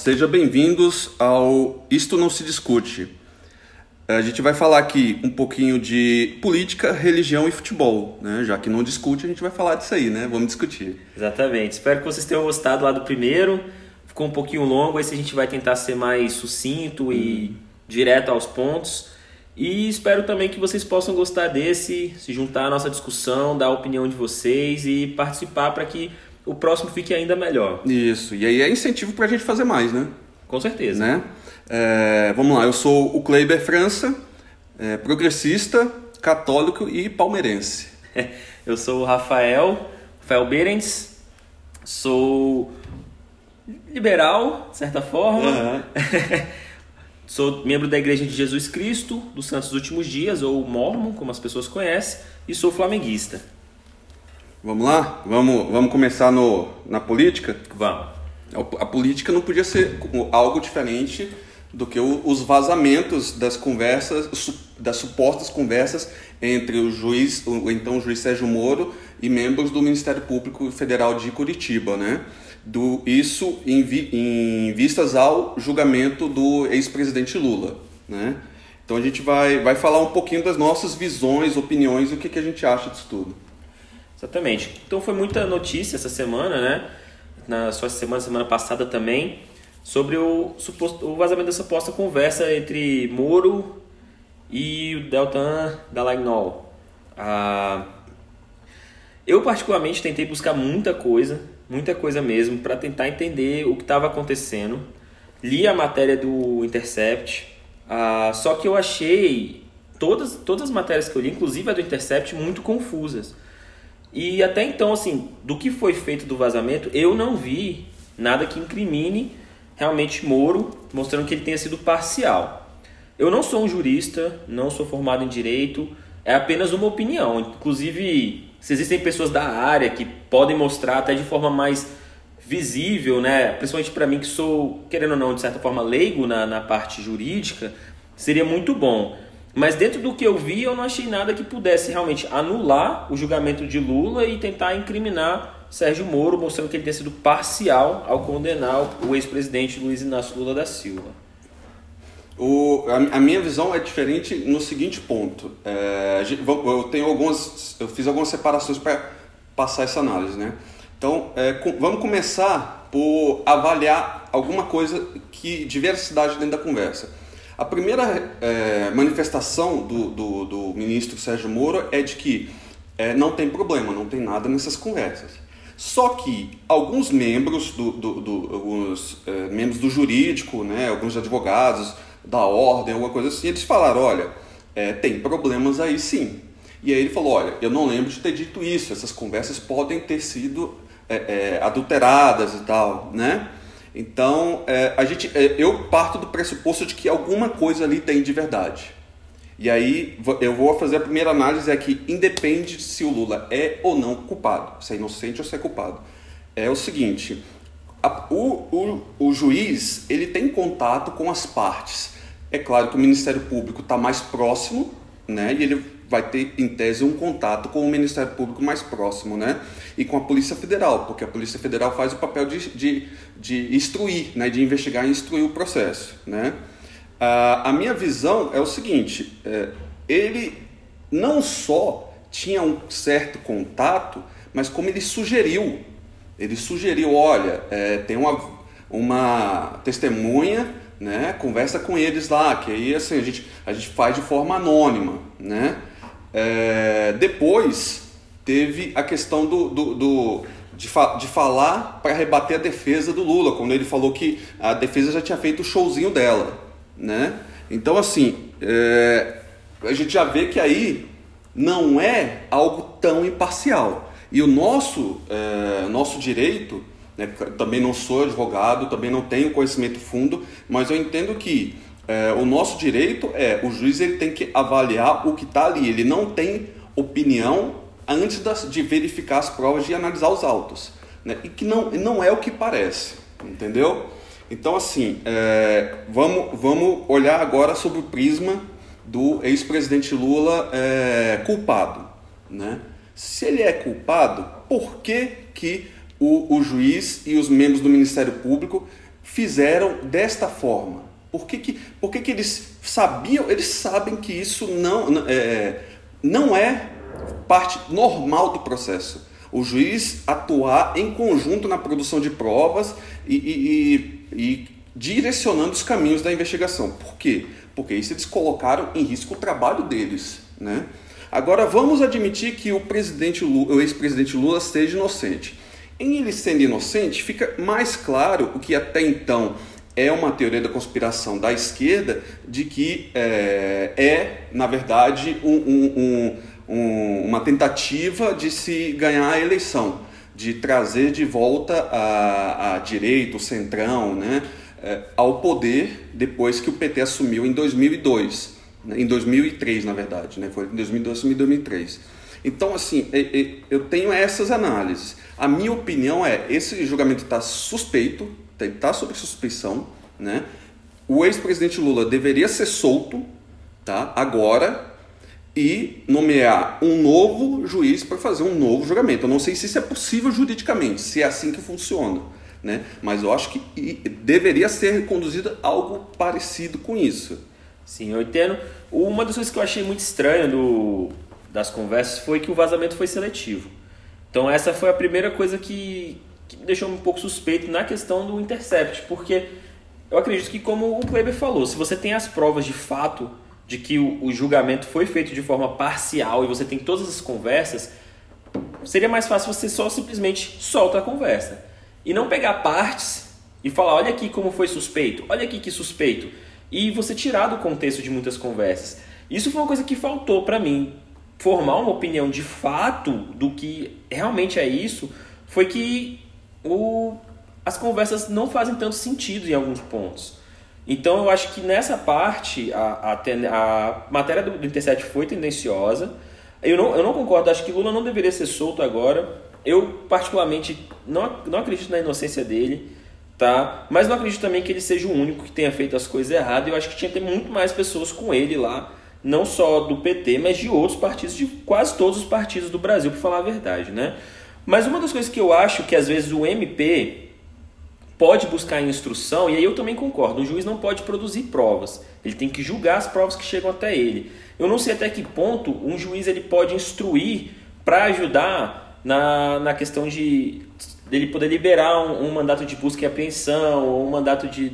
Sejam bem-vindos ao Isto Não Se Discute. A gente vai falar aqui um pouquinho de política, religião e futebol, né? Já que não discute, a gente vai falar disso aí, né? Vamos discutir. Exatamente. Espero que vocês tenham gostado lá do primeiro. Ficou um pouquinho longo, esse a gente vai tentar ser mais sucinto e direto aos pontos. E espero também que vocês possam gostar desse, se juntar à nossa discussão, dar a opinião de vocês e participar para que o próximo fique ainda melhor. Isso, e aí é incentivo para a gente fazer mais, né? Com certeza. Né? É, vamos lá, eu sou o Kleiber França, é, progressista, católico e palmeirense. eu sou o Rafael, Rafael Berens, sou liberal, de certa forma. Uhum. sou membro da Igreja de Jesus Cristo, dos Santos Últimos Dias, ou mormon, como as pessoas conhecem, e sou flamenguista. Vamos lá? Vamos, vamos começar no, na política? Vamos. A política não podia ser algo diferente do que os vazamentos das conversas, das supostas conversas entre o juiz, o então o juiz Sérgio Moro e membros do Ministério Público Federal de Curitiba, né? Do, isso em, vi, em vistas ao julgamento do ex-presidente Lula, né? Então a gente vai, vai falar um pouquinho das nossas visões, opiniões e o que, que a gente acha disso tudo. Exatamente. Então foi muita notícia essa semana, né? Na sua semana, semana passada também, sobre o, suposto, o vazamento dessa suposta conversa entre Moro e o Deltan Dallagnol. Ah, eu particularmente tentei buscar muita coisa, muita coisa mesmo, para tentar entender o que estava acontecendo. Li a matéria do Intercept, ah, só que eu achei todas, todas as matérias que eu li, inclusive a do Intercept, muito confusas. E até então, assim, do que foi feito do vazamento, eu não vi nada que incrimine realmente Moro, mostrando que ele tenha sido parcial. Eu não sou um jurista, não sou formado em direito, é apenas uma opinião. Inclusive, se existem pessoas da área que podem mostrar até de forma mais visível, né? principalmente para mim que sou, querendo ou não, de certa forma leigo na, na parte jurídica, seria muito bom. Mas dentro do que eu vi, eu não achei nada que pudesse realmente anular o julgamento de Lula e tentar incriminar Sérgio Moro, mostrando que ele tem sido parcial ao condenar o ex-presidente Luiz Inácio Lula da Silva. O, a, a, minha visão é diferente no seguinte ponto. É, eu tenho algumas, eu fiz algumas separações para passar essa análise, né? Então, é, com, vamos começar por avaliar alguma coisa que diversidade dentro da conversa. A primeira é, manifestação do, do, do, ministro Sérgio Moro é de que é, não tem problema, não tem nada nessas conversas. Só que alguns membros do, do, do alguns, é, membros do jurídico, né, alguns advogados da ordem, alguma coisa assim, eles falaram, olha, é, tem problemas aí sim. E aí ele falou, olha, eu não lembro de ter dito isso, essas conversas podem ter sido é, é, adulteradas e tal, né? Então, é, a gente, é, eu parto do pressuposto de que alguma coisa ali tem de verdade. E aí, eu vou fazer a primeira análise é que independe se o Lula é ou não culpado, se é inocente ou se é culpado. É o seguinte, a, o, o, o juiz, ele tem contato com as partes. É claro que o Ministério Público está mais próximo, né? E ele vai ter, em tese, um contato com o Ministério Público mais próximo, né? E com a Polícia Federal, porque a Polícia Federal faz o papel de, de, de instruir, né? De investigar e instruir o processo, né? Ah, a minha visão é o seguinte, é, ele não só tinha um certo contato, mas como ele sugeriu, ele sugeriu, olha, é, tem uma, uma testemunha né, conversa com eles lá, que aí assim, a, gente, a gente faz de forma anônima, né? É, depois teve a questão do, do, do de, fa de falar para rebater a defesa do Lula, quando ele falou que a defesa já tinha feito o showzinho dela. Né? Então, assim, é, a gente já vê que aí não é algo tão imparcial. E o nosso, é, nosso direito, né, também não sou advogado, também não tenho conhecimento fundo, mas eu entendo que é, o nosso direito é o juiz ele tem que avaliar o que está ali. Ele não tem opinião antes de verificar as provas e analisar os autos. Né? E que não, não é o que parece, entendeu? Então, assim, é, vamos, vamos olhar agora sobre o prisma do ex-presidente Lula é, culpado. Né? Se ele é culpado, por que, que o, o juiz e os membros do Ministério Público fizeram desta forma? Por que, que, por que, que eles sabiam, eles sabem que isso não é, não é parte normal do processo. O juiz atuar em conjunto na produção de provas e, e, e, e direcionando os caminhos da investigação. Por quê? Porque isso eles colocaram em risco o trabalho deles. Né? Agora vamos admitir que o presidente Lula, o ex-presidente Lula seja inocente. Em ele sendo inocente, fica mais claro o que até então é uma teoria da conspiração da esquerda de que é, é na verdade, um, um, um, uma tentativa de se ganhar a eleição, de trazer de volta a, a direita, o centrão, né, é, ao poder depois que o PT assumiu em 2002, né, em 2003, na verdade, né, foi em 2002 e 2003. Então, assim, eu tenho essas análises. A minha opinião é: esse julgamento está suspeito, está sob suspeição, né? O ex-presidente Lula deveria ser solto, tá? Agora e nomear um novo juiz para fazer um novo julgamento. Eu não sei se isso é possível juridicamente, se é assim que funciona, né? Mas eu acho que deveria ser conduzido algo parecido com isso. Sim, eu entendo. Uma das coisas que eu achei muito estranha do, das conversas foi que o vazamento foi seletivo. Então essa foi a primeira coisa que, que me deixou um pouco suspeito na questão do intercept, porque eu acredito que, como o Kleber falou, se você tem as provas de fato de que o, o julgamento foi feito de forma parcial e você tem todas as conversas, seria mais fácil você só simplesmente solta a conversa. E não pegar partes e falar, olha aqui como foi suspeito, olha aqui que suspeito. E você tirar do contexto de muitas conversas. Isso foi uma coisa que faltou para mim. Formar uma opinião de fato do que realmente é isso foi que o, as conversas não fazem tanto sentido em alguns pontos. Então eu acho que nessa parte a, a, a matéria do, do Intercept foi tendenciosa. Eu não, eu não concordo, acho que Lula não deveria ser solto agora. Eu, particularmente, não, não acredito na inocência dele, tá? Mas não acredito também que ele seja o único que tenha feito as coisas erradas. Eu acho que tinha que ter muito mais pessoas com ele lá, não só do PT, mas de outros partidos, de quase todos os partidos do Brasil, para falar a verdade, né? Mas uma das coisas que eu acho que às vezes o MP pode buscar instrução, e aí eu também concordo, o juiz não pode produzir provas, ele tem que julgar as provas que chegam até ele. Eu não sei até que ponto um juiz ele pode instruir para ajudar na, na questão de dele poder liberar um, um, mandato de busca e apreensão, ou um mandato de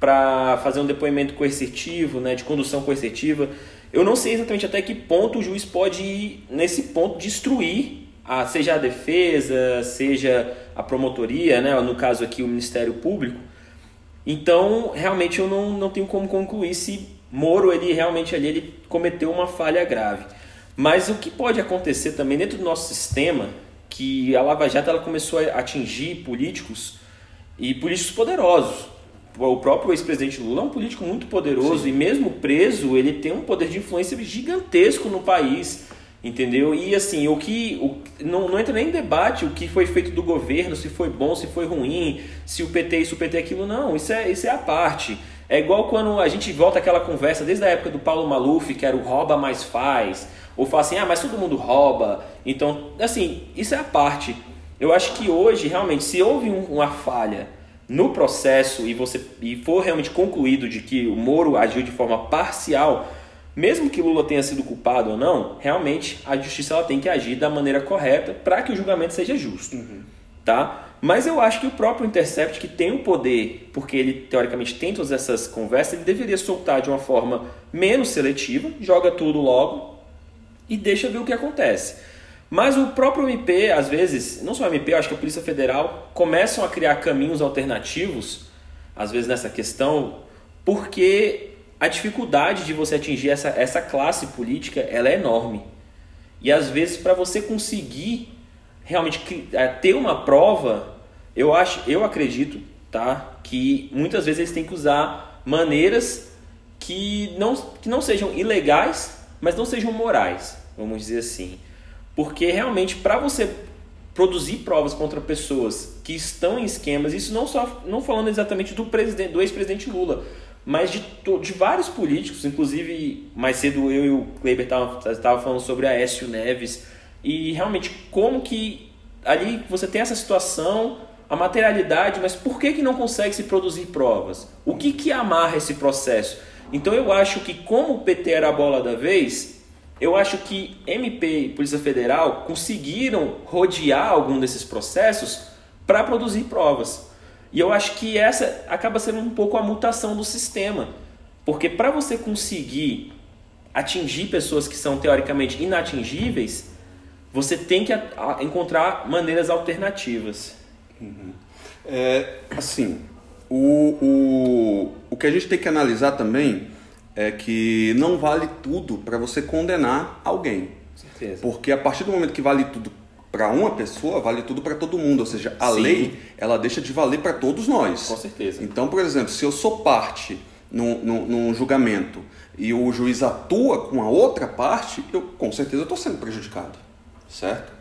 para fazer um depoimento coercitivo, né, de condução coercitiva. Eu não sei exatamente até que ponto o juiz pode nesse ponto de instruir a, seja a defesa, seja a promotoria, né, no caso aqui o Ministério Público. Então, realmente eu não, não tenho como concluir se Moro ele realmente ali ele cometeu uma falha grave. Mas o que pode acontecer também dentro do nosso sistema, que a Lava Jato ela começou a atingir políticos e políticos poderosos. O próprio ex-presidente Lula é um político muito poderoso Sim. e mesmo preso, ele tem um poder de influência gigantesco no país. Entendeu? E assim, o que. O, não, não entra nem em debate o que foi feito do governo, se foi bom, se foi ruim, se o PT isso, o PT aquilo. Não, isso é, isso é a parte. É igual quando a gente volta aquela conversa desde a época do Paulo Maluf, que era o rouba mais faz, ou fala assim, ah, mas todo mundo rouba. Então, assim, isso é a parte. Eu acho que hoje, realmente, se houve um, uma falha no processo e você e for realmente concluído de que o Moro agiu de forma parcial, mesmo que Lula tenha sido culpado ou não, realmente a justiça ela tem que agir da maneira correta para que o julgamento seja justo. Uhum. Tá? Mas eu acho que o próprio Intercept, que tem o poder, porque ele teoricamente tem todas essas conversas, ele deveria soltar de uma forma menos seletiva, joga tudo logo e deixa ver o que acontece. Mas o próprio MP, às vezes, não só o MP, eu acho que a Polícia Federal começam a criar caminhos alternativos, às vezes nessa questão, porque a dificuldade de você atingir essa, essa classe política ela é enorme. E às vezes para você conseguir realmente é, ter uma prova, eu acho, eu acredito, tá, que muitas vezes eles têm que usar maneiras que não, que não sejam ilegais, mas não sejam morais, vamos dizer assim. Porque realmente para você produzir provas contra pessoas que estão em esquemas, isso não só não falando exatamente do presidente, do ex-presidente Lula, mas de, de vários políticos, inclusive mais cedo eu e o Kleber estavam falando sobre a Aécio Neves, e realmente como que ali você tem essa situação, a materialidade, mas por que, que não consegue se produzir provas? O que, que amarra esse processo? Então eu acho que como o PT era a bola da vez, eu acho que MP e Polícia Federal conseguiram rodear algum desses processos para produzir provas. E eu acho que essa acaba sendo um pouco a mutação do sistema. Porque para você conseguir atingir pessoas que são teoricamente inatingíveis, você tem que encontrar maneiras alternativas. Uhum. É, assim, o, o, o que a gente tem que analisar também é que não vale tudo para você condenar alguém. Certeza. Porque a partir do momento que vale tudo para uma pessoa, vale tudo para todo mundo. Ou seja, a Sim. lei ela deixa de valer para todos nós. Com certeza. Então, por exemplo, se eu sou parte num, num, num julgamento e o juiz atua com a outra parte, eu com certeza estou sendo prejudicado, certo?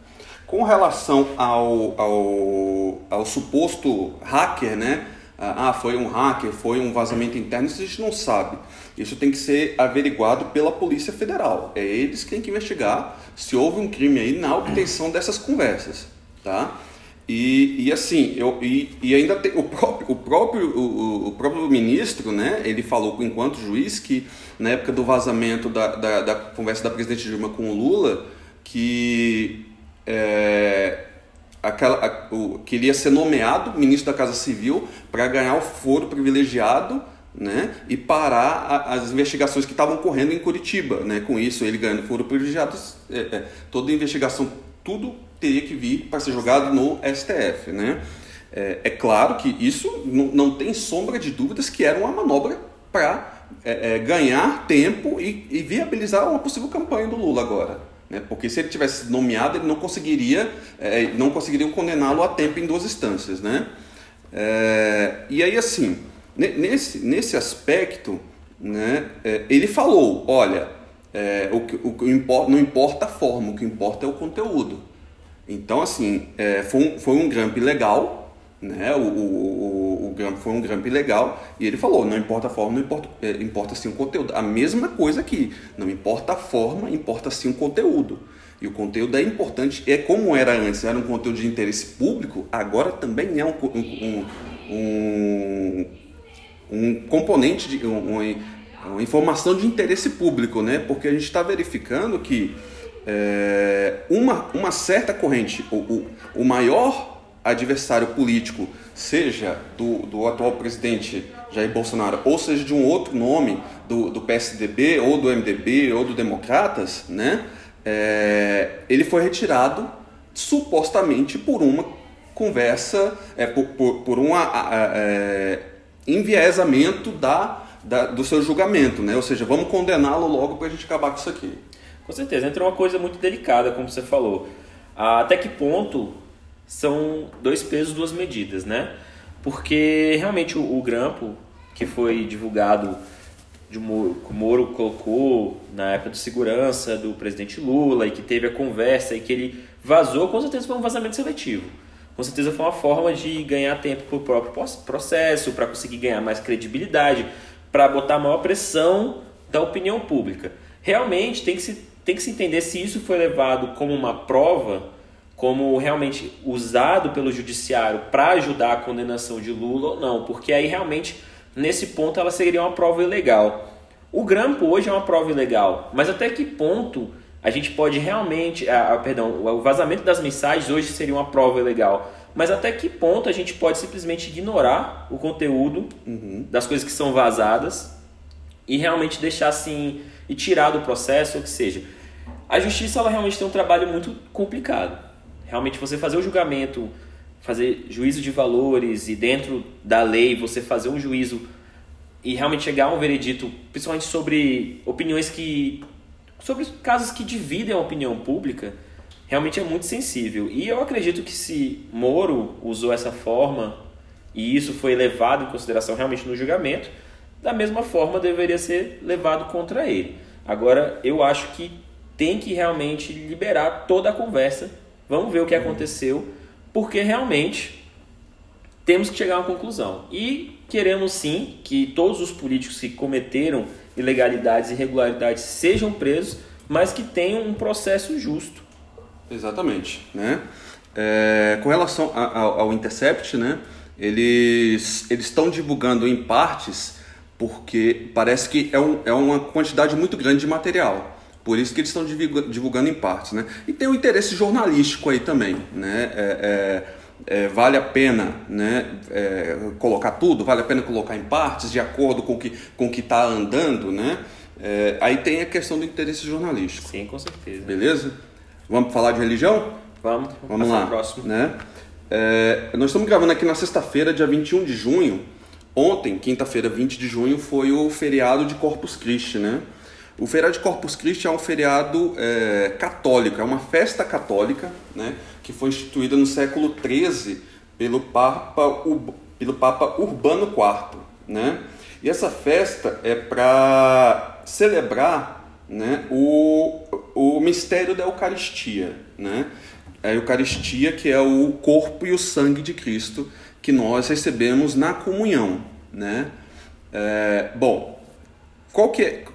Com relação ao, ao, ao suposto hacker, né? Ah, ah, foi um hacker, foi um vazamento interno, isso a gente não sabe. Isso tem que ser averiguado pela Polícia Federal. É eles que têm que investigar se houve um crime aí na obtenção dessas conversas, tá? E, e assim, eu, e, e ainda tem o próprio, o, próprio, o, o, próprio ministro, né, ele falou enquanto juiz que na época do vazamento da, da, da conversa da presidente Dilma com o Lula, que é, aquela, a, o, queria ser nomeado ministro da Casa Civil para ganhar o foro privilegiado né, e parar a, as investigações que estavam correndo em Curitiba. Né? Com isso, ele ganhando foro privilegiado, é, é, toda a investigação, tudo teria que vir para ser jogado no STF. Né? É, é claro que isso não, tem sombra de dúvidas que era uma manobra para é, é, ganhar tempo e, e viabilizar uma possível campanha do Lula agora. Né? Porque se ele tivesse nomeado, ele não conseguiria, é, não conseguiriam condená-lo a tempo em duas instâncias. Né? E aí, assim, nesse, nesse aspecto, né, é, ele falou: olha, é, o, que, o importa, não importa a forma, o que importa é o conteúdo. Então, assim, é, foi, um, foi um Gramp legal, né? O, o, o, Gramp foi um Gramp legal e ele falou: não importa a forma, não importa, é, importa sim o conteúdo. A mesma coisa aqui, não importa a forma, importa sim o conteúdo. E o conteúdo é importante, é como era antes, era um conteúdo de interesse público, agora também é um, um, um, um componente de uma, uma, informação de interesse público, né? Porque a gente está verificando que é, uma, uma certa corrente, o, o, o maior adversário político, seja do, do atual presidente Jair Bolsonaro, ou seja de um outro nome, do, do PSDB, ou do MDB, ou do Democratas, né? É, ele foi retirado supostamente por uma conversa, é, por, por, por um é, enviesamento da, da, do seu julgamento, né? Ou seja, vamos condená-lo logo para a gente acabar com isso aqui. Com certeza, entra uma coisa muito delicada, como você falou. Até que ponto são dois pesos, duas medidas, né? Porque realmente o, o grampo que foi divulgado de Moro, que o Moro colocou na época de segurança do presidente Lula e que teve a conversa e que ele vazou, com certeza foi um vazamento seletivo. Com certeza foi uma forma de ganhar tempo para o próprio processo, para conseguir ganhar mais credibilidade, para botar maior pressão da opinião pública. Realmente tem que, se, tem que se entender se isso foi levado como uma prova como realmente usado pelo judiciário para ajudar a condenação de Lula ou não, porque aí realmente nesse ponto ela seria uma prova ilegal. O grampo hoje é uma prova ilegal, mas até que ponto a gente pode realmente, ah, ah, perdão, o vazamento das mensagens hoje seria uma prova ilegal, mas até que ponto a gente pode simplesmente ignorar o conteúdo uhum. das coisas que são vazadas e realmente deixar assim e tirar do processo, ou que seja. A justiça ela realmente tem um trabalho muito complicado realmente você fazer o julgamento, fazer juízo de valores e dentro da lei você fazer um juízo e realmente chegar a um veredito, principalmente sobre opiniões que sobre casos que dividem a opinião pública, realmente é muito sensível. E eu acredito que se Moro usou essa forma e isso foi levado em consideração realmente no julgamento, da mesma forma deveria ser levado contra ele. Agora, eu acho que tem que realmente liberar toda a conversa Vamos ver o que aconteceu, porque realmente temos que chegar a uma conclusão. E queremos sim que todos os políticos que cometeram ilegalidades e irregularidades sejam presos, mas que tenham um processo justo. Exatamente, né? É, com relação a, a, ao Intercept, né, eles estão divulgando em partes porque parece que é, um, é uma quantidade muito grande de material. Por isso que eles estão divulgando em partes. Né? E tem o interesse jornalístico aí também. Né? É, é, é, vale a pena né, é, colocar tudo? Vale a pena colocar em partes, de acordo com que, o com que está andando? Né? É, aí tem a questão do interesse jornalístico. Sim, com certeza. Beleza? Vamos falar de religião? Vamos, vamos lá. Próximo. Né? É, nós estamos gravando aqui na sexta-feira, dia 21 de junho. Ontem, quinta-feira, 20 de junho, foi o feriado de Corpus Christi, né? O feriado de Corpus Christi é um feriado é, católico, é uma festa católica, né? Que foi instituída no século XIII pelo Papa, pelo Papa Urbano IV, né? E essa festa é para celebrar né, o, o mistério da Eucaristia, né? A Eucaristia que é o corpo e o sangue de Cristo que nós recebemos na comunhão, né? É, bom, qual que é,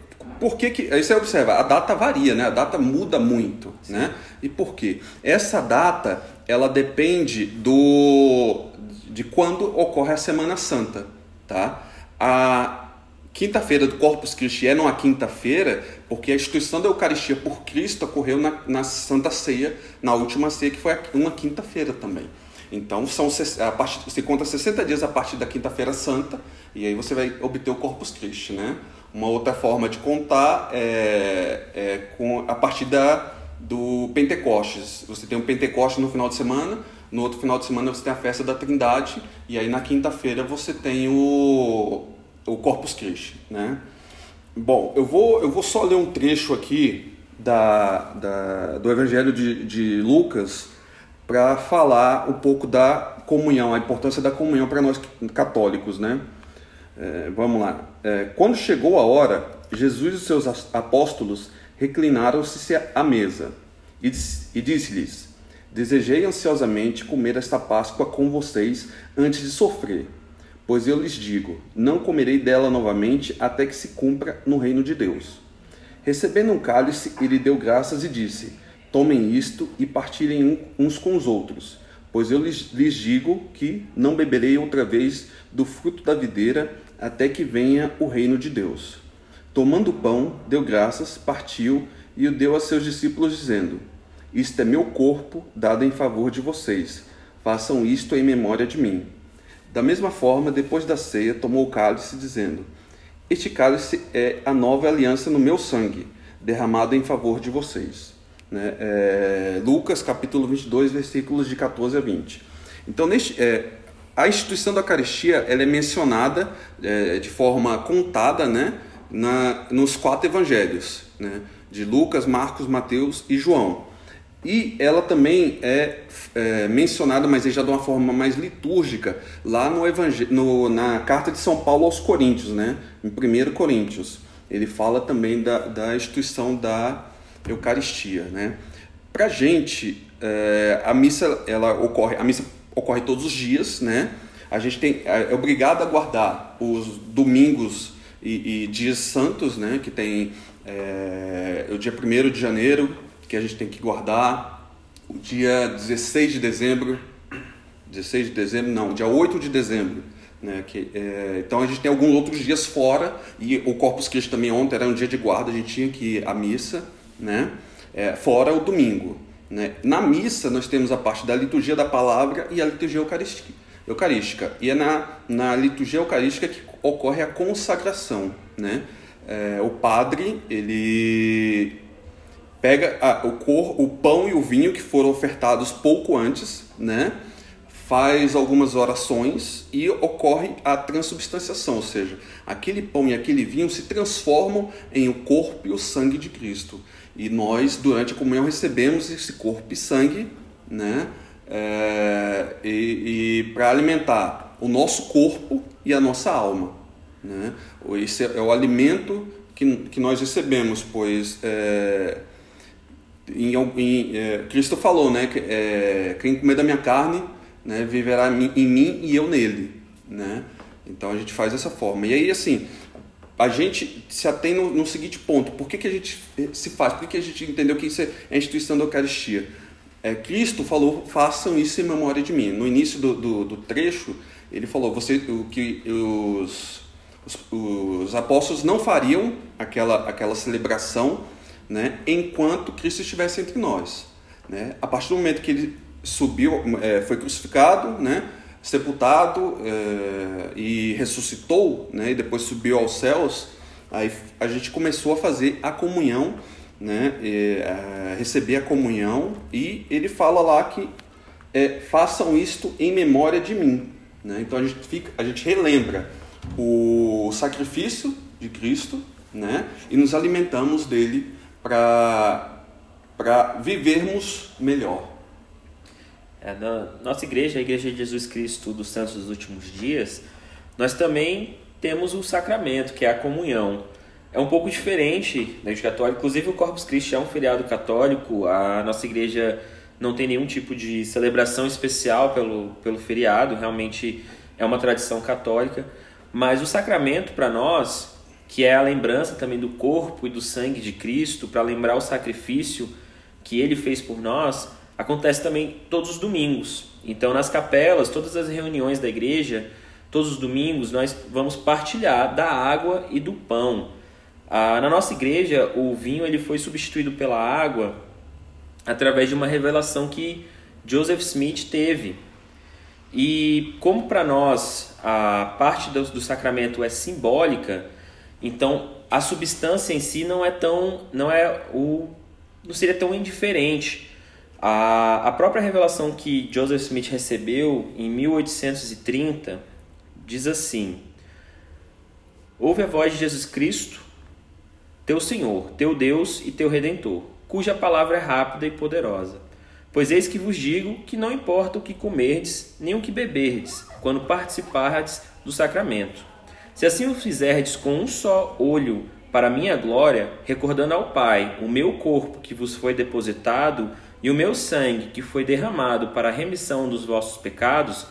por que que, aí você observa, a data varia, né? A data muda muito, Sim. né? E por quê? Essa data, ela depende do de quando ocorre a Semana Santa, tá? A quinta-feira do Corpus Christi é numa quinta-feira, porque a instituição da Eucaristia por Cristo ocorreu na, na Santa Ceia, na última ceia, que foi uma quinta-feira também. Então, são, a partir, você conta 60 dias a partir da Quinta-feira Santa, e aí você vai obter o Corpus Christi, né? Uma outra forma de contar é, é com, a partir da, do Pentecostes. Você tem o Pentecostes no final de semana, no outro final de semana você tem a festa da Trindade, e aí na quinta-feira você tem o, o Corpus Christi, né? Bom, eu vou, eu vou só ler um trecho aqui da, da, do Evangelho de, de Lucas, para falar um pouco da comunhão, a importância da comunhão para nós católicos, né? É, vamos lá. É, quando chegou a hora, Jesus e seus apóstolos reclinaram-se à mesa e, e disse-lhes: Desejei ansiosamente comer esta Páscoa com vocês antes de sofrer. Pois eu lhes digo: não comerei dela novamente até que se cumpra no reino de Deus. Recebendo um cálice, ele deu graças e disse: Tomem isto e partilhem uns com os outros, pois eu lhes, lhes digo que não beberei outra vez do fruto da videira até que venha o reino de Deus. Tomando o pão, deu graças, partiu e o deu a seus discípulos, dizendo: Isto é meu corpo, dado em favor de vocês. Façam isto em memória de mim. Da mesma forma, depois da ceia, tomou o cálice, dizendo: Este cálice é a nova aliança no meu sangue, derramado em favor de vocês. Né? É, Lucas capítulo 22, versículos de 14 a 20. Então, neste, é, a instituição da Eucaristia ela é mencionada é, de forma contada né, na, nos quatro evangelhos, né, de Lucas, Marcos, Mateus e João. E ela também é, é, mencionada, mas já de uma forma mais litúrgica, lá no, no na carta de São Paulo aos Coríntios, né, em 1 Coríntios. Ele fala também da, da instituição da Eucaristia, né? Para gente, é, a missa ela ocorre, a missa ocorre todos os dias, né? A gente tem, é, é obrigado a guardar os domingos e, e dias santos, né? Que tem é, o dia 1 de janeiro, que a gente tem que guardar, o dia 16 de dezembro, 16 de dezembro, não, dia 8 de dezembro, né, que, é, então a gente tem alguns outros dias fora, e o Corpus Christi também ontem era um dia de guarda, a gente tinha que ir à missa né? É, fora o domingo. Né? Na missa, nós temos a parte da liturgia da palavra e a liturgia eucarística. E é na, na liturgia eucarística que ocorre a consagração. Né? É, o padre, ele pega a, o, cor, o pão e o vinho que foram ofertados pouco antes, né? faz algumas orações e ocorre a transubstanciação, ou seja, aquele pão e aquele vinho se transformam em o corpo e o sangue de Cristo. E nós, durante a comunhão, recebemos esse corpo e sangue, né? É, e, e para alimentar o nosso corpo e a nossa alma. Né? Esse é o alimento que, que nós recebemos, pois é, em, em, é, Cristo falou, né? Que, é, quem comer da minha carne né, viverá em mim e eu nele. Né? Então a gente faz dessa forma. E aí, assim, a gente se atém no, no seguinte ponto: por que, que a gente se faz? Por que, que a gente entendeu que isso é a instituição da Eucaristia? é, Cristo falou, façam isso em memória de mim. No início do, do, do trecho, ele falou você, o, que os, os, os, apóstolos não fariam aquela, aquela celebração né, enquanto Cristo estivesse entre nós. Né? A partir do momento que ele subiu, é, foi crucificado, né, sepultado é, e ressuscitou, né, e depois subiu aos céus, aí a gente começou a fazer a comunhão né, e, é, receber a comunhão e ele fala lá que é, façam isto em memória de mim. Né? Então a gente, fica, a gente relembra o sacrifício de Cristo né, e nos alimentamos dele para vivermos melhor. É, na nossa igreja, a Igreja de Jesus Cristo dos Santos dos Últimos Dias, nós também temos o sacramento, que é a comunhão é um pouco diferente da igreja católica. Inclusive, o Corpus Christi é um feriado católico. A nossa igreja não tem nenhum tipo de celebração especial pelo, pelo feriado. Realmente é uma tradição católica. Mas o sacramento, para nós, que é a lembrança também do corpo e do sangue de Cristo, para lembrar o sacrifício que ele fez por nós, acontece também todos os domingos. Então, nas capelas, todas as reuniões da igreja, todos os domingos, nós vamos partilhar da água e do pão. Ah, na nossa igreja, o vinho ele foi substituído pela água através de uma revelação que Joseph Smith teve. E como para nós a parte do, do, sacramento é simbólica, então a substância em si não é tão, não é o, não seria tão indiferente. A, a própria revelação que Joseph Smith recebeu em 1830 diz assim: Ouve a voz de Jesus Cristo teu Senhor, teu Deus e teu Redentor, cuja palavra é rápida e poderosa. Pois eis que vos digo que não importa o que comerdes, nem o que beberdes, quando participardes do sacramento. Se assim o fizerdes com um só olho para a minha glória, recordando ao Pai o meu corpo que vos foi depositado e o meu sangue que foi derramado para a remissão dos vossos pecados,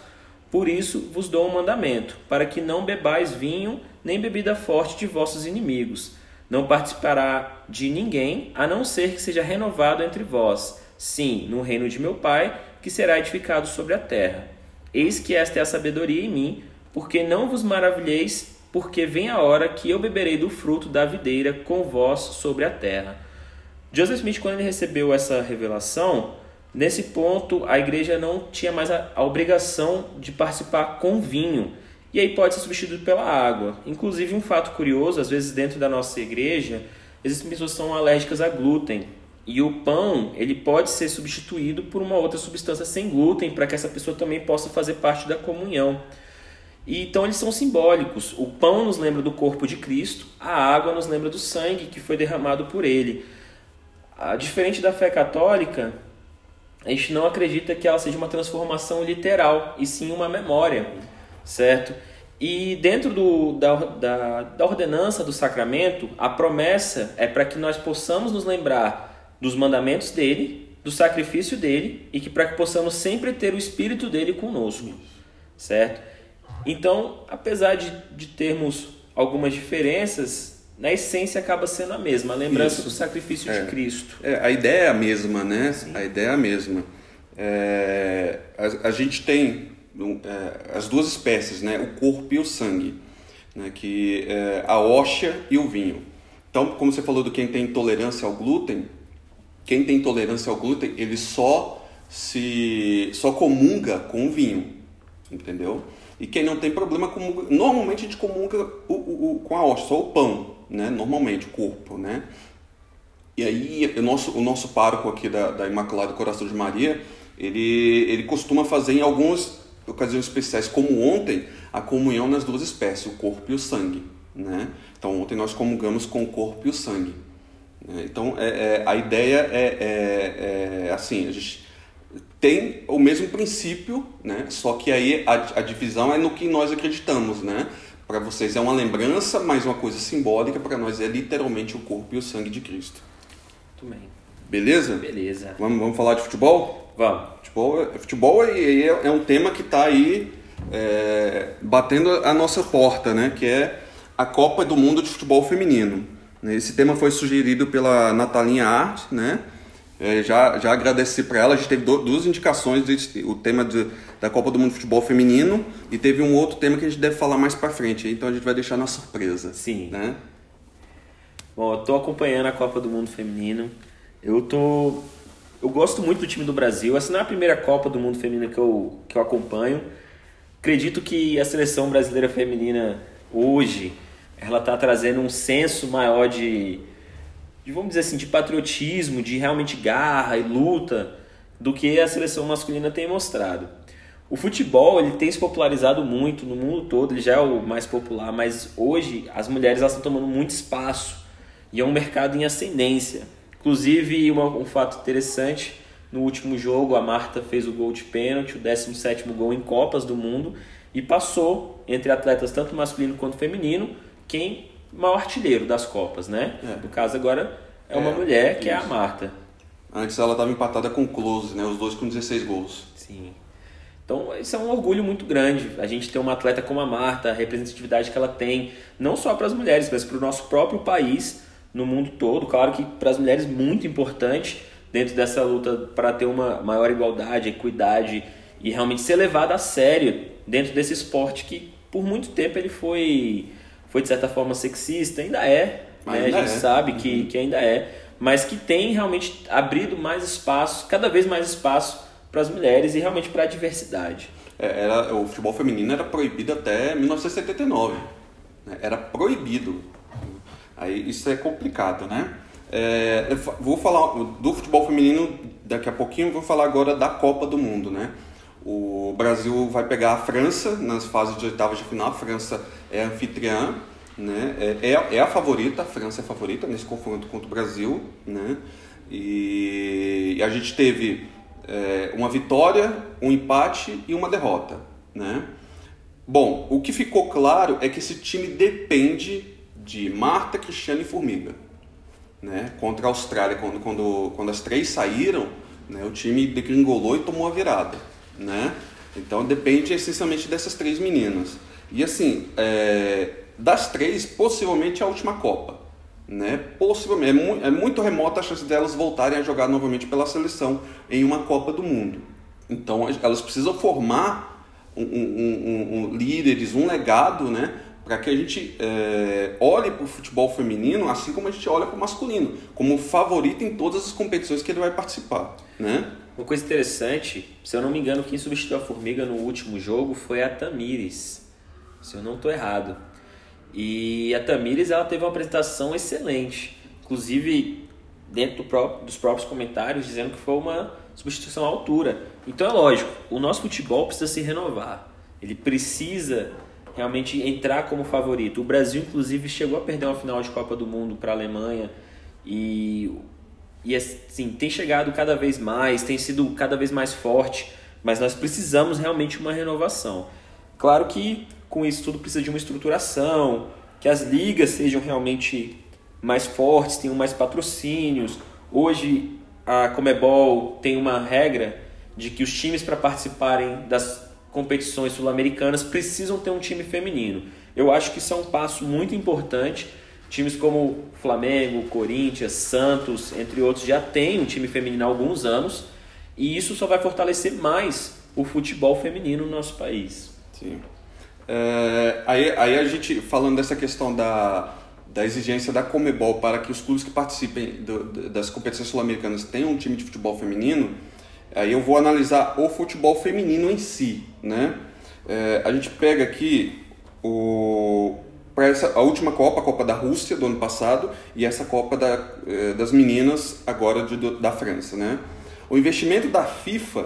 por isso vos dou um mandamento, para que não bebais vinho nem bebida forte de vossos inimigos não participará de ninguém, a não ser que seja renovado entre vós, sim, no reino de meu Pai, que será edificado sobre a terra. Eis que esta é a sabedoria em mim, porque não vos maravilheis, porque vem a hora que eu beberei do fruto da videira com vós sobre a terra. Joseph Smith, quando ele recebeu essa revelação, nesse ponto a igreja não tinha mais a, a obrigação de participar com vinho, e aí pode ser substituído pela água. Inclusive, um fato curioso, às vezes dentro da nossa igreja, existem pessoas que são alérgicas a glúten. E o pão, ele pode ser substituído por uma outra substância sem glúten, para que essa pessoa também possa fazer parte da comunhão. E, então eles são simbólicos. O pão nos lembra do corpo de Cristo, a água nos lembra do sangue que foi derramado por ele. A, diferente da fé católica, a gente não acredita que ela seja uma transformação literal, e sim uma memória certo? E dentro do, da, da, da ordenança do sacramento, a promessa é para que nós possamos nos lembrar dos mandamentos dele, do sacrifício dele e que para que possamos sempre ter o Espírito dele conosco, certo? Então, apesar de, de termos algumas diferenças, na essência acaba sendo a mesma, a lembrança Isso. do sacrifício é. de Cristo. É, a ideia é a mesma, né? Sim. A ideia é a mesma. É, a, a gente tem é, as duas espécies, né, o corpo e o sangue, né, que é a hóstia e o vinho. Então, como você falou do quem tem intolerância ao glúten, quem tem intolerância ao glúten, ele só se só comunga com o vinho, entendeu? E quem não tem problema comunga, normalmente a gente comunga o, o, o, com a hóstia, só o pão, né? Normalmente o corpo, né? E aí o nosso o nosso pároco aqui da, da Imaculado Coração de Maria, ele ele costuma fazer em alguns ocasiões especiais, como ontem, a comunhão nas duas espécies, o corpo e o sangue. Né? Então, ontem nós comungamos com o corpo e o sangue. Né? Então, é, é, a ideia é, é, é, assim: a gente tem o mesmo princípio, né? só que aí a, a divisão é no que nós acreditamos. Né? Para vocês é uma lembrança, mas uma coisa simbólica, para nós é literalmente o corpo e o sangue de Cristo. Muito bem. Beleza? Beleza. Vamos, vamos falar de futebol? Vamos. Futebol, futebol é, é um tema que está aí é, batendo a nossa porta, né? Que é a Copa do Mundo de Futebol Feminino. Esse tema foi sugerido pela Natalinha Art, né? É, já, já agradeci para ela. A gente teve duas indicações: o tema de, da Copa do Mundo de Futebol Feminino e teve um outro tema que a gente deve falar mais para frente. Então a gente vai deixar na surpresa. Sim. Né? Bom, eu tô acompanhando a Copa do Mundo Feminino. Eu tô. Eu gosto muito do time do Brasil. Essa não é a primeira Copa do Mundo Feminino que eu, que eu acompanho. Acredito que a seleção brasileira feminina hoje ela está trazendo um senso maior de, de, vamos dizer assim, de patriotismo, de realmente garra e luta do que a seleção masculina tem mostrado. O futebol ele tem se popularizado muito no mundo todo, ele já é o mais popular, mas hoje as mulheres elas estão tomando muito espaço e é um mercado em ascendência. Inclusive, uma, um fato interessante, no último jogo a Marta fez o gol de pênalti, o 17º gol em Copas do Mundo e passou entre atletas tanto masculino quanto feminino quem maior artilheiro das Copas, né? É. No caso agora é uma é, mulher que isso. é a Marta. Antes ela estava empatada com o Close, né? Os dois com 16 gols. Sim. Então, isso é um orgulho muito grande. A gente ter uma atleta como a Marta, a representatividade que ela tem, não só para as mulheres, mas para o nosso próprio país, no mundo todo. Claro que para as mulheres, muito importante dentro dessa luta para ter uma maior igualdade, equidade e realmente ser levada a sério dentro desse esporte que, por muito tempo, ele foi foi de certa forma sexista, ainda é, né? ainda a gente é. sabe que, uhum. que ainda é, mas que tem realmente abrido mais espaço, cada vez mais espaço para as mulheres e realmente para a diversidade. É, era, o futebol feminino era proibido até 1979, né? era proibido. Aí isso é complicado, né? É, vou falar do futebol feminino daqui a pouquinho, vou falar agora da Copa do Mundo, né? O Brasil vai pegar a França nas fases de oitavas de final. A França é anfitriã, né? É, é, é, a favorita, a França é a favorita nesse confronto contra o Brasil, né? E, e a gente teve é, uma vitória, um empate e uma derrota, né? Bom, o que ficou claro é que esse time depende de Marta, Cristiano e Formiga, né? Contra a Austrália, quando, quando, quando as três saíram, né, o time degringolou e tomou a virada né? Então depende essencialmente dessas três meninas. E assim, é, das três, possivelmente a última Copa. Né? Possivelmente, é, mu é muito remota a chance delas voltarem a jogar novamente pela seleção em uma Copa do Mundo. Então elas precisam formar um, um, um, líderes, um legado, né? Para que a gente é, olhe para o futebol feminino assim como a gente olha para o masculino, como favorito em todas as competições que ele vai participar. Né? Uma coisa interessante, se eu não me engano, quem substituiu a Formiga no último jogo foi a Tamires, se eu não estou errado. E a Tamires ela teve uma apresentação excelente, inclusive dentro do próprio, dos próprios comentários dizendo que foi uma substituição à altura. Então é lógico, o nosso futebol precisa se renovar, ele precisa realmente entrar como favorito. O Brasil, inclusive, chegou a perder uma final de Copa do Mundo para a Alemanha e e assim, tem chegado cada vez mais, tem sido cada vez mais forte, mas nós precisamos realmente uma renovação. Claro que com isso tudo precisa de uma estruturação, que as ligas sejam realmente mais fortes, tenham mais patrocínios. Hoje a Comebol tem uma regra de que os times para participarem das competições sul-americanas precisam ter um time feminino. Eu acho que isso é um passo muito importante Times como Flamengo, Corinthians, Santos, entre outros, já têm um time feminino há alguns anos e isso só vai fortalecer mais o futebol feminino no nosso país. Sim. É, aí, aí a gente, falando dessa questão da, da exigência da Comebol para que os clubes que participem do, das competições sul-americanas tenham um time de futebol feminino, aí eu vou analisar o futebol feminino em si, né? É, a gente pega aqui o, para essa a última Copa, a Copa da Rússia do ano passado e essa Copa da, eh, das meninas agora de, da França, né? O investimento da FIFA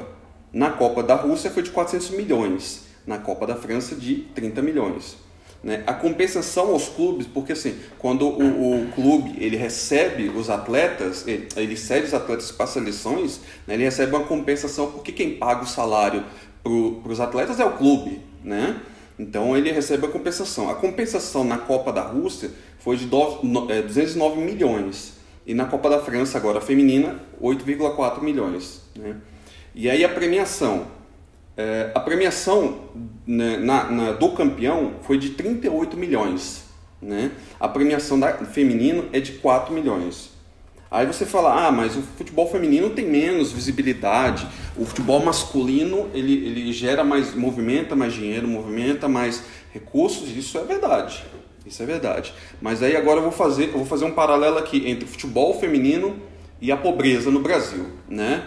na Copa da Rússia foi de 400 milhões, na Copa da França de 30 milhões. Né? A compensação aos clubes, porque assim, quando o, o clube ele recebe os atletas, ele, ele cede os atletas para as seleções, né? ele recebe uma compensação porque quem paga o salário para os atletas é o clube, né? Então ele recebe a compensação. A compensação na Copa da Rússia foi de 209 é, milhões. E na Copa da França, agora feminina, 8,4 milhões. Né? E aí a premiação. É, a premiação né, na, na, do campeão foi de 38 milhões. Né? A premiação da feminino é de 4 milhões. Aí você fala, ah, mas o futebol feminino tem menos visibilidade, o futebol masculino ele, ele gera mais, movimenta mais dinheiro, movimenta mais recursos, isso é verdade. Isso é verdade. Mas aí agora eu vou fazer, eu vou fazer um paralelo aqui entre o futebol feminino e a pobreza no Brasil, né?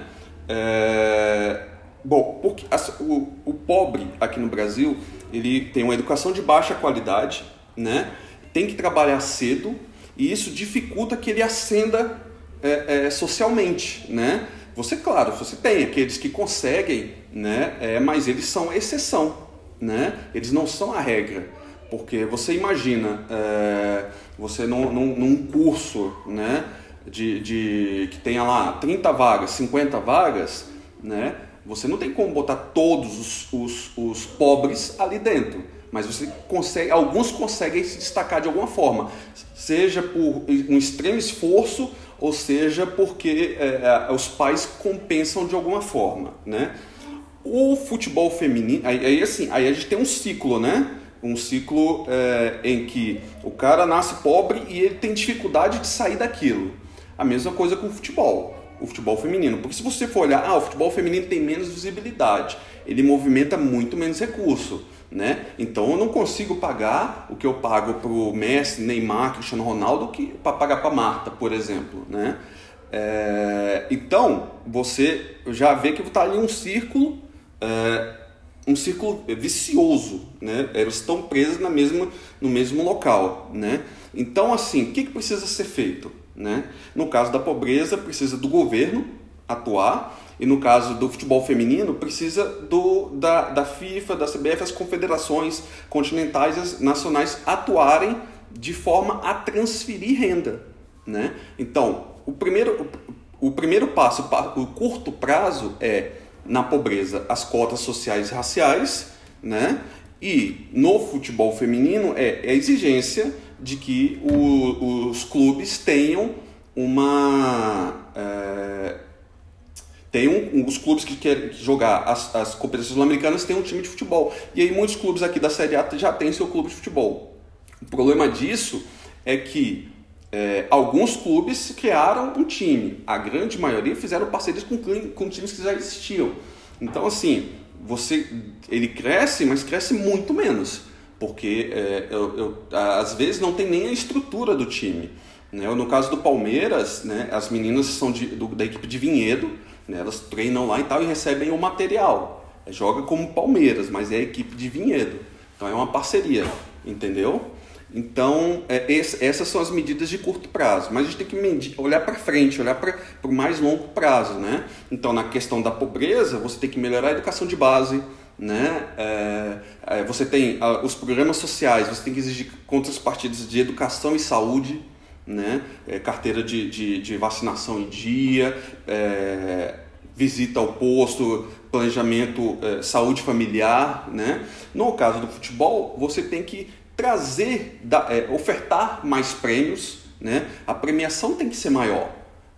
É... Bom, porque o, o pobre aqui no Brasil ele tem uma educação de baixa qualidade, né? Tem que trabalhar cedo e isso dificulta que ele ascenda é, é, socialmente, né? Você, claro, você tem aqueles que conseguem, né? É, mas eles são exceção, né? Eles não são a regra, porque você imagina, é, você num, num, num, curso, né? De, de que tenha lá 30 vagas, 50 vagas, né? Você não tem como botar todos os, os, os pobres ali dentro mas você consegue, alguns conseguem se destacar de alguma forma, seja por um extremo esforço ou seja porque é, é, os pais compensam de alguma forma, né? O futebol feminino, aí, aí assim, aí a gente tem um ciclo, né? Um ciclo é, em que o cara nasce pobre e ele tem dificuldade de sair daquilo. A mesma coisa com o futebol, o futebol feminino. Porque se você for olhar, ah, o futebol feminino tem menos visibilidade, ele movimenta muito menos recurso. Né? Então eu não consigo pagar o que eu pago para o Messi, Neymar, Cristiano Ronaldo que para pagar para Marta, por exemplo, né? É, então você já vê que está ali um círculo, é, um círculo vicioso, né? Eles estão presos na mesma, no mesmo local, né? Então assim, o que, que precisa ser feito, né? No caso da pobreza precisa do governo atuar e no caso do futebol feminino, precisa do, da, da FIFA, da CBF, as confederações continentais as nacionais atuarem de forma a transferir renda. Né? Então, o primeiro, o primeiro passo, o curto prazo, é na pobreza as cotas sociais e raciais, né? e no futebol feminino é, é a exigência de que o, os clubes tenham uma. É, tem um, os clubes que querem jogar as, as competições sul-americanas têm um time de futebol. E aí muitos clubes aqui da Série A já têm seu clube de futebol. O problema disso é que é, alguns clubes criaram um time. A grande maioria fizeram parcerias com, com times que já existiam. Então, assim, você ele cresce, mas cresce muito menos. Porque é, eu, eu, às vezes não tem nem a estrutura do time. Né? No caso do Palmeiras, né, as meninas são de, do, da equipe de Vinhedo, né? Elas treinam lá e tal e recebem o material. Joga como Palmeiras, mas é a equipe de Vinhedo. Então é uma parceria, entendeu? Então, é, esse, essas são as medidas de curto prazo. Mas a gente tem que medir, olhar para frente, olhar para o mais longo prazo. Né? Então, na questão da pobreza, você tem que melhorar a educação de base. Né? É, é, você tem ah, os programas sociais, você tem que exigir contrapartidas de educação e saúde né? É, carteira de, de, de, vacinação em dia, é, visita ao posto, planejamento, é, saúde familiar. Né? No caso do futebol, você tem que trazer, da, é, ofertar mais prêmios, né? a premiação tem que ser maior.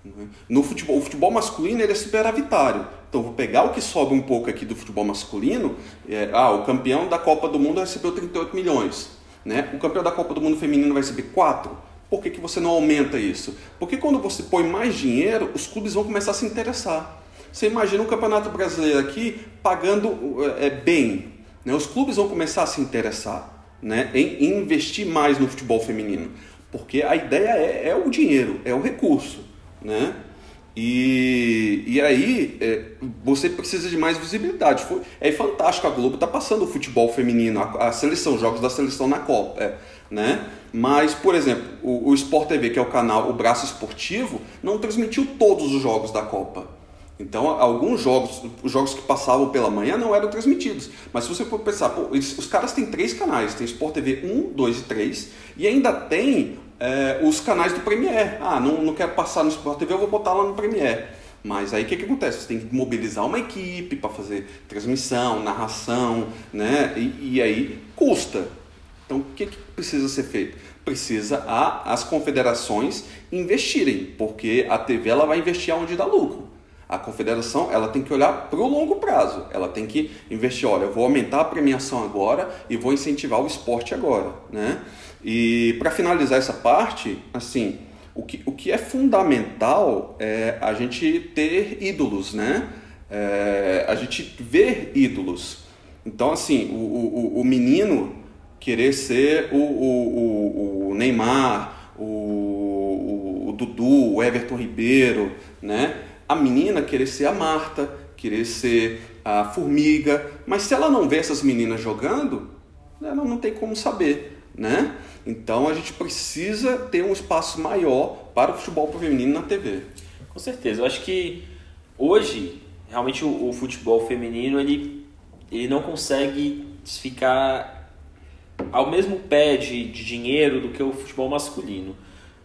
Né? No futebol, o futebol masculino ele é superavitário. Então vou pegar o que sobe um pouco aqui do futebol masculino. É, ah, o campeão da Copa do Mundo recebeu 38 milhões. Né? O campeão da Copa do Mundo feminino vai receber 4 por que, que você não aumenta isso? Porque quando você põe mais dinheiro, os clubes vão começar a se interessar. Você imagina um campeonato brasileiro aqui pagando é, bem. Né? Os clubes vão começar a se interessar né? em, investir mais no futebol feminino. Porque a ideia é, é o dinheiro, é o recurso. Né? E, e aí é, você precisa de mais visibilidade. Foi, é fantástico, a Globo está passando o futebol feminino, a, a, seleção, jogos da seleção na Copa. É, né? Mas, por exemplo, o, o Sport TV, que é o canal, o braço esportivo, não transmitiu todos os jogos da Copa. Então, alguns jogos, os jogos que passavam pela manhã não eram transmitidos. Mas se você for pensar, pô, eles, os caras têm três canais: tem Sport TV 1, 2 e 3, e ainda tem é, os canais do Premiere. Ah, não, não quero passar no Sport TV, eu vou botar lá no Premiere. Mas aí o que, que acontece? Você tem que mobilizar uma equipe para fazer transmissão, narração, né? E, e aí custa. Então, o que, que precisa ser feito? Precisa a, as confederações investirem, porque a TV ela vai investir onde dá lucro. A confederação ela tem que olhar para o longo prazo. Ela tem que investir, olha, eu vou aumentar a premiação agora e vou incentivar o esporte agora, né? E para finalizar essa parte, assim, O que, o que é fundamental é a gente ter ídolos, né? É, a gente ver ídolos. Então, assim, o, o, o menino querer ser o, o, o Neymar, o, o Dudu, o Everton Ribeiro, né? A menina querer ser a Marta, querer ser a Formiga, mas se ela não vê essas meninas jogando, ela não tem como saber, né? Então a gente precisa ter um espaço maior para o futebol feminino na TV. Com certeza. Eu acho que hoje, realmente o, o futebol feminino, ele, ele não consegue ficar ao mesmo pé de, de dinheiro do que o futebol masculino.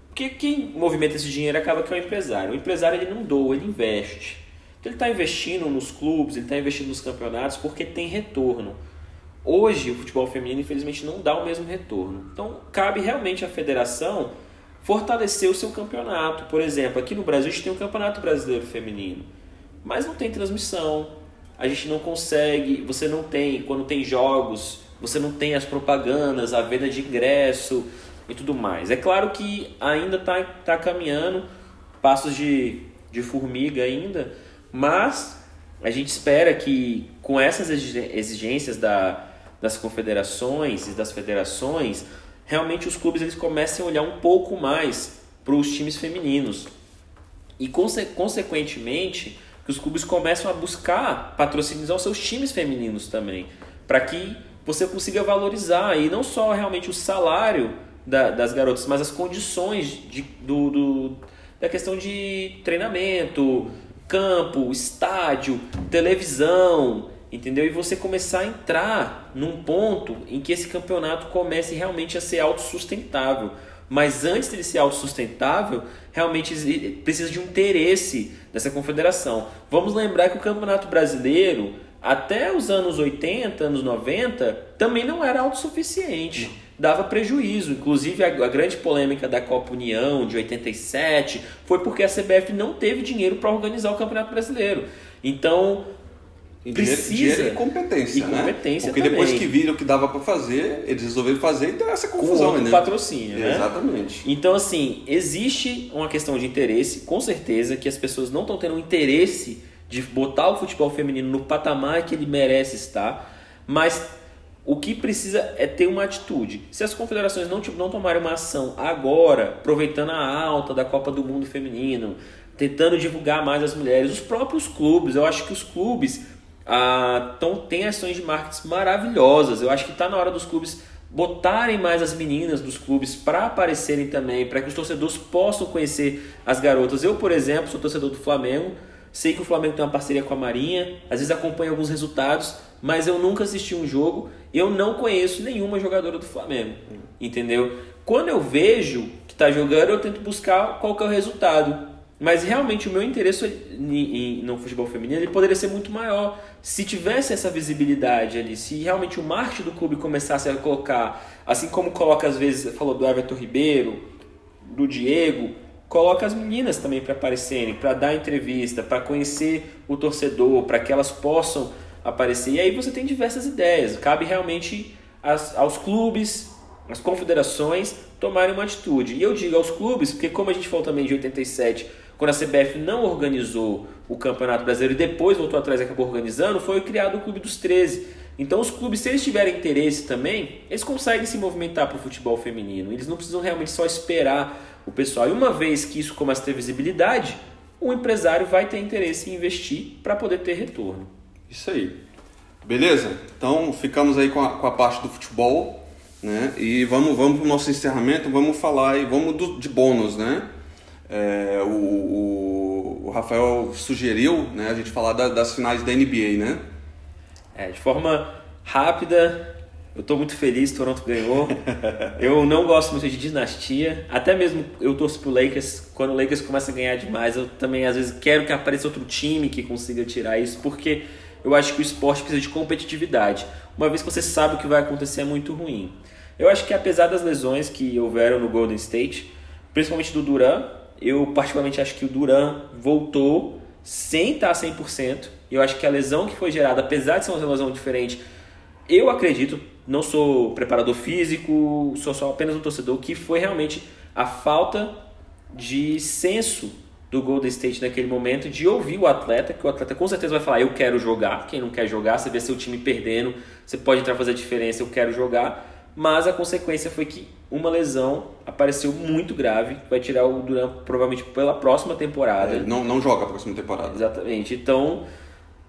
Porque quem movimenta esse dinheiro acaba que é o empresário. O empresário ele não doa, ele investe. Então ele está investindo nos clubes, ele está investindo nos campeonatos porque tem retorno. Hoje o futebol feminino infelizmente não dá o mesmo retorno. Então cabe realmente à federação fortalecer o seu campeonato. Por exemplo, aqui no Brasil a gente tem o um Campeonato Brasileiro Feminino, mas não tem transmissão. A gente não consegue, você não tem, quando tem jogos, você não tem as propagandas, a venda de ingresso e tudo mais. É claro que ainda está tá caminhando, passos de, de formiga ainda, mas a gente espera que com essas exigências da, das confederações e das federações, realmente os clubes eles comecem a olhar um pouco mais para os times femininos. E conse consequentemente, que os clubes começam a buscar patrocínios aos seus times femininos também, para que você consiga valorizar e não só realmente o salário da, das garotas, mas as condições de, do, do, da questão de treinamento, campo, estádio, televisão, entendeu? E você começar a entrar num ponto em que esse campeonato comece realmente a ser autossustentável. Mas antes de ser autossustentável, realmente precisa de um interesse dessa confederação. Vamos lembrar que o Campeonato Brasileiro, até os anos 80, anos 90, também não era autossuficiente dava prejuízo. Inclusive, a, a, grande polêmica da Copa União de 87 foi porque a CBF não teve dinheiro para organizar o Campeonato Brasileiro. Então, e precisa dinheiro, e competência, e né? competência Porque também. depois que viram o que dava para fazer, eles resolveram fazer, então essa confusão, Com né? patrocínio, né? Exatamente. Então, assim, existe uma questão de interesse, com certeza, que as pessoas não estão tendo um interesse de botar o futebol feminino no patamar que ele merece estar, mas o que precisa é ter uma atitude. Se as confederações não, não tomarem uma ação agora, aproveitando a alta da Copa do Mundo Feminino, tentando divulgar mais as mulheres, os próprios clubes, eu acho que os clubes ah, tão, têm ações de marketing maravilhosas. Eu acho que está na hora dos clubes botarem mais as meninas dos clubes para aparecerem também, para que os torcedores possam conhecer as garotas. Eu, por exemplo, sou torcedor do Flamengo, sei que o Flamengo tem uma parceria com a Marinha, às vezes acompanho alguns resultados, mas eu nunca assisti um jogo, eu não conheço nenhuma jogadora do Flamengo, entendeu? Quando eu vejo que está jogando, eu tento buscar qual que é o resultado. Mas realmente o meu interesse no futebol feminino ele poderia ser muito maior se tivesse essa visibilidade ali, se realmente o marketing do clube começasse a colocar, assim como coloca às vezes, falou do Everton Ribeiro, do Diego, coloca as meninas também para aparecerem, para dar entrevista, para conhecer o torcedor, para que elas possam aparecer. E aí você tem diversas ideias. Cabe realmente as, aos clubes, às confederações tomarem uma atitude. E eu digo aos clubes, porque como a gente falou também de 87, quando a CBF não organizou o Campeonato Brasileiro e depois voltou atrás e acabou organizando, foi criado o Clube dos 13. Então os clubes, se eles tiverem interesse também, eles conseguem se movimentar para o futebol feminino. Eles não precisam realmente só esperar o pessoal. E uma vez que isso começa a ter visibilidade, o empresário vai ter interesse em investir para poder ter retorno. Isso aí. Beleza? Então ficamos aí com a, com a parte do futebol, né? E vamos, vamos para o nosso encerramento, vamos falar e vamos do, de bônus, né? É, o, o, o, Rafael sugeriu né, a gente falar da, das finais da NBA, né? É, de forma rápida, eu estou muito feliz, Toronto ganhou. eu não gosto muito de dinastia, até mesmo eu torço pro Lakers. Quando o Lakers começa a ganhar demais, eu também às vezes quero que apareça outro time que consiga tirar isso, porque eu acho que o esporte precisa de competitividade. Uma vez que você sabe o que vai acontecer é muito ruim. Eu acho que apesar das lesões que houveram no Golden State, principalmente do Duran, eu particularmente acho que o Duran voltou sem estar 100%. Eu acho que a lesão que foi gerada, apesar de ser uma lesão diferente, eu acredito, não sou preparador físico, sou só apenas um torcedor, que foi realmente a falta de senso do Golden State naquele momento, de ouvir o atleta, que o atleta com certeza vai falar, eu quero jogar, quem não quer jogar, você vê seu time perdendo, você pode entrar fazer a diferença, eu quero jogar, mas a consequência foi que uma lesão apareceu muito grave, vai tirar o Durant provavelmente pela próxima temporada. É, não, não joga a próxima temporada. Exatamente, então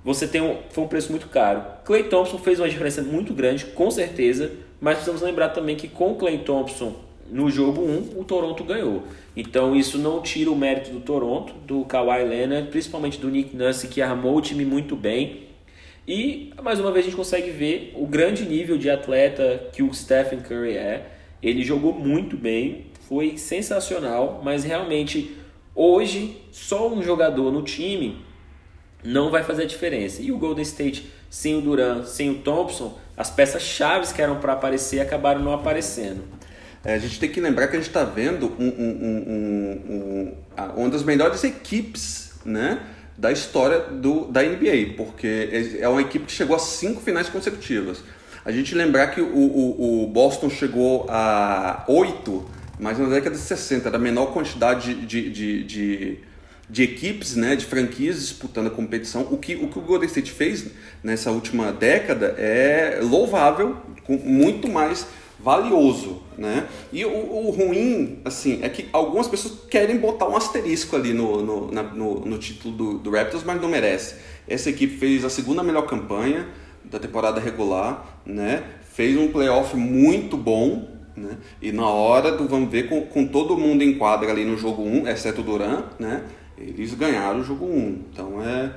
você tem um, foi um preço muito caro. Clay Thompson fez uma diferença muito grande, com certeza, mas precisamos lembrar também que com Clay Thompson no jogo 1, o Toronto ganhou. Então isso não tira o mérito do Toronto, do Kawhi Leonard, principalmente do Nick Nurse, que armou o time muito bem. E mais uma vez a gente consegue ver o grande nível de atleta que o Stephen Curry é. Ele jogou muito bem, foi sensacional, mas realmente hoje só um jogador no time não vai fazer diferença. E o Golden State sem o Durant, sem o Thompson, as peças chaves que eram para aparecer acabaram não aparecendo. É, a gente tem que lembrar que a gente está vendo um, um, um, uma das melhores equipes né, da história do, da NBA, porque é uma equipe que chegou a cinco finais consecutivas. A gente lembrar que o, o, o Boston chegou a oito, mas na década de 60, era a menor quantidade de, de, de, de, equipes, né, de franquias disputando a competição. O que, o que o Golden State fez nessa última década é louvável, muito mais valioso, né? E o, o, ruim, assim, é que algumas pessoas querem botar um asterisco ali no, no, na, no, no, título do, do Raptors, mas não merece. Essa equipe fez a segunda melhor campanha da temporada regular, né? Fez um playoff muito bom, né? E na hora do vamos ver com, com todo mundo em quadra ali no jogo 1, exceto o Duran, né? Eles ganharam o jogo 1. Então é,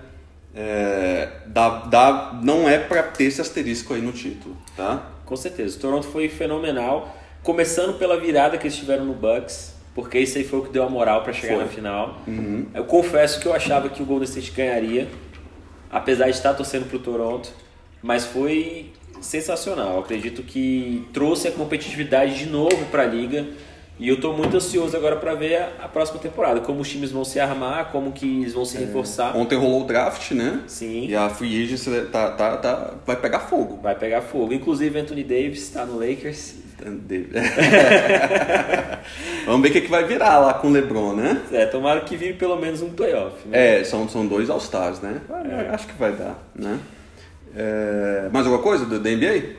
é dá, dá, não é para ter esse asterisco aí no título, tá? Com certeza. O Toronto foi fenomenal. Começando pela virada que eles tiveram no Bucks, porque isso aí foi o que deu a moral para chegar foi. na final. Uhum. Eu confesso que eu achava que o Golden State ganharia, apesar de estar torcendo para o Toronto, mas foi sensacional. Eu acredito que trouxe a competitividade de novo para a liga e eu estou muito ansioso agora para ver a, a, próxima temporada, como os times vão se armar, como que eles vão se é. reforçar. Ontem rolou o draft, né? Sim. E a free agency tá, tá, tá, vai pegar fogo. Vai pegar fogo. Inclusive Anthony Davis está no Lakers. Vamos ver o que, que vai virar lá com o LeBron, né? É, tomara que vire pelo menos um playoff. Né? É, são, são dois All-Stars, né? É. Acho que vai dar, né? É... Mais alguma coisa da NBA?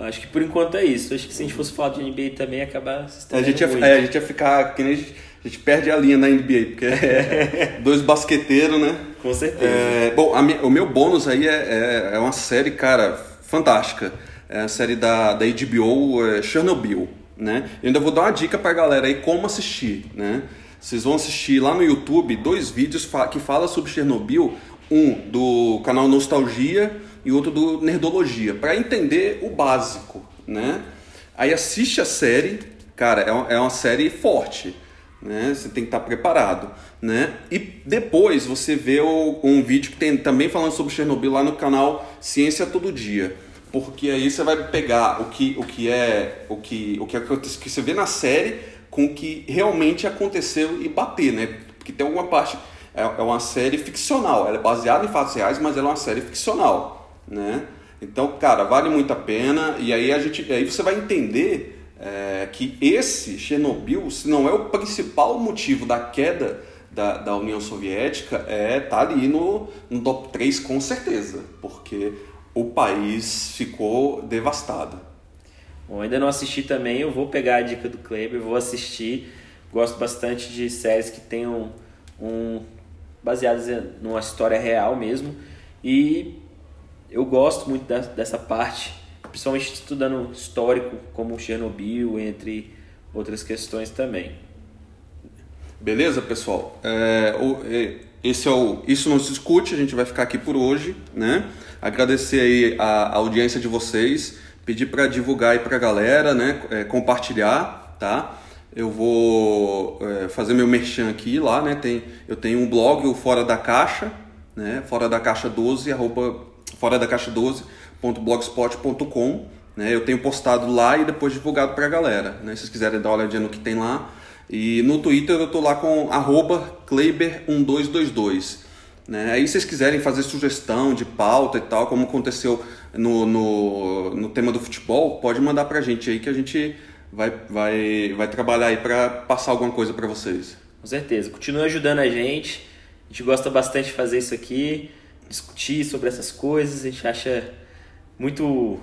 Acho que por enquanto é isso. Acho que se a gente fosse falar de NBA também, acabar se a gente, ia, é, a gente ia ficar. Que nem a, gente, a gente perde a linha na NBA, porque é dois basqueteiros, né? Com certeza. É, bom, o meu bônus aí é, é, é, uma série, cara, fantástica. É a série da, da HBO é, Chernobyl, né? Eu ainda vou dar uma dica pra galera aí como assistir, né? Vocês vão assistir lá no YouTube dois vídeos que falam sobre Chernobyl. Um do canal Nostalgia e outro do Nerdologia, para entender o básico, né? Aí assiste a série, cara, é uma, é uma série forte, né? Você tem que estar preparado, né? E depois você vê o, um vídeo que tem também falando sobre Chernobyl lá no canal Ciência Todo Dia, porque aí você vai pegar o que, o que é o que o que acontece que você vê na série com o que realmente aconteceu e bater, né? Porque tem alguma parte é, é uma série ficcional, ela é baseada em fatos reais, mas ela é uma série ficcional né? Então, cara, vale muito a pena e aí a gente, aí você vai entender é, que esse Chernobyl, se não é o principal motivo da queda da, da União Soviética, é tá ali no, no top 3 com certeza, porque o país ficou devastado. Bom, ainda não assisti também, eu vou pegar a dica do Kleber, vou assistir. Gosto bastante de séries que tenham um baseadas numa história real mesmo. E eu gosto muito dessa parte, principalmente estudando histórico, como Chernobyl, entre outras questões também. Beleza, pessoal? É, o, esse é o Isso Não Se Discute, a gente vai ficar aqui por hoje, né? Agradecer aí a, a audiência de vocês, pedir para divulgar aí para a galera, né? É, compartilhar, tá? Eu vou é, fazer meu merchan aqui lá, né? Tem, eu tenho um blog, o Fora da Caixa, né? Fora da Caixa 12, arroba fora da caixa 12.blogspot.com. Né? Eu tenho postado lá e depois divulgado para a galera. Né? Se vocês quiserem dar uma olhadinha no que tem lá. E no Twitter eu estou lá com Kleiber1222. Né? Aí se vocês quiserem fazer sugestão de pauta e tal, como aconteceu no, no, no tema do futebol, pode mandar para a gente aí que a gente vai, vai, vai trabalhar aí para passar alguma coisa para vocês. Com certeza. Continue ajudando a gente. A gente gosta bastante de fazer isso aqui, discutir sobre essas coisas. A gente acha muito,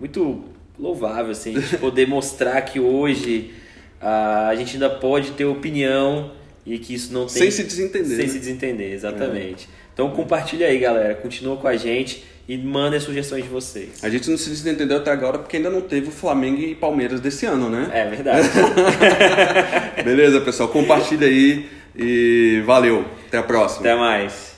muito louvável assim, a gente poder mostrar que hoje uh, a gente ainda pode ter opinião e que isso não tem. Sem se desentender. Sem né? se desentender, exatamente. É. Então compartilha aí, galera. Continua com a gente e manda sugestões de vocês. A gente não se desentendeu até agora porque ainda não teve o Flamengo e Palmeiras desse ano, né? É verdade. Beleza, pessoal. Compartilha aí e valeu. Até a próxima. Até mais.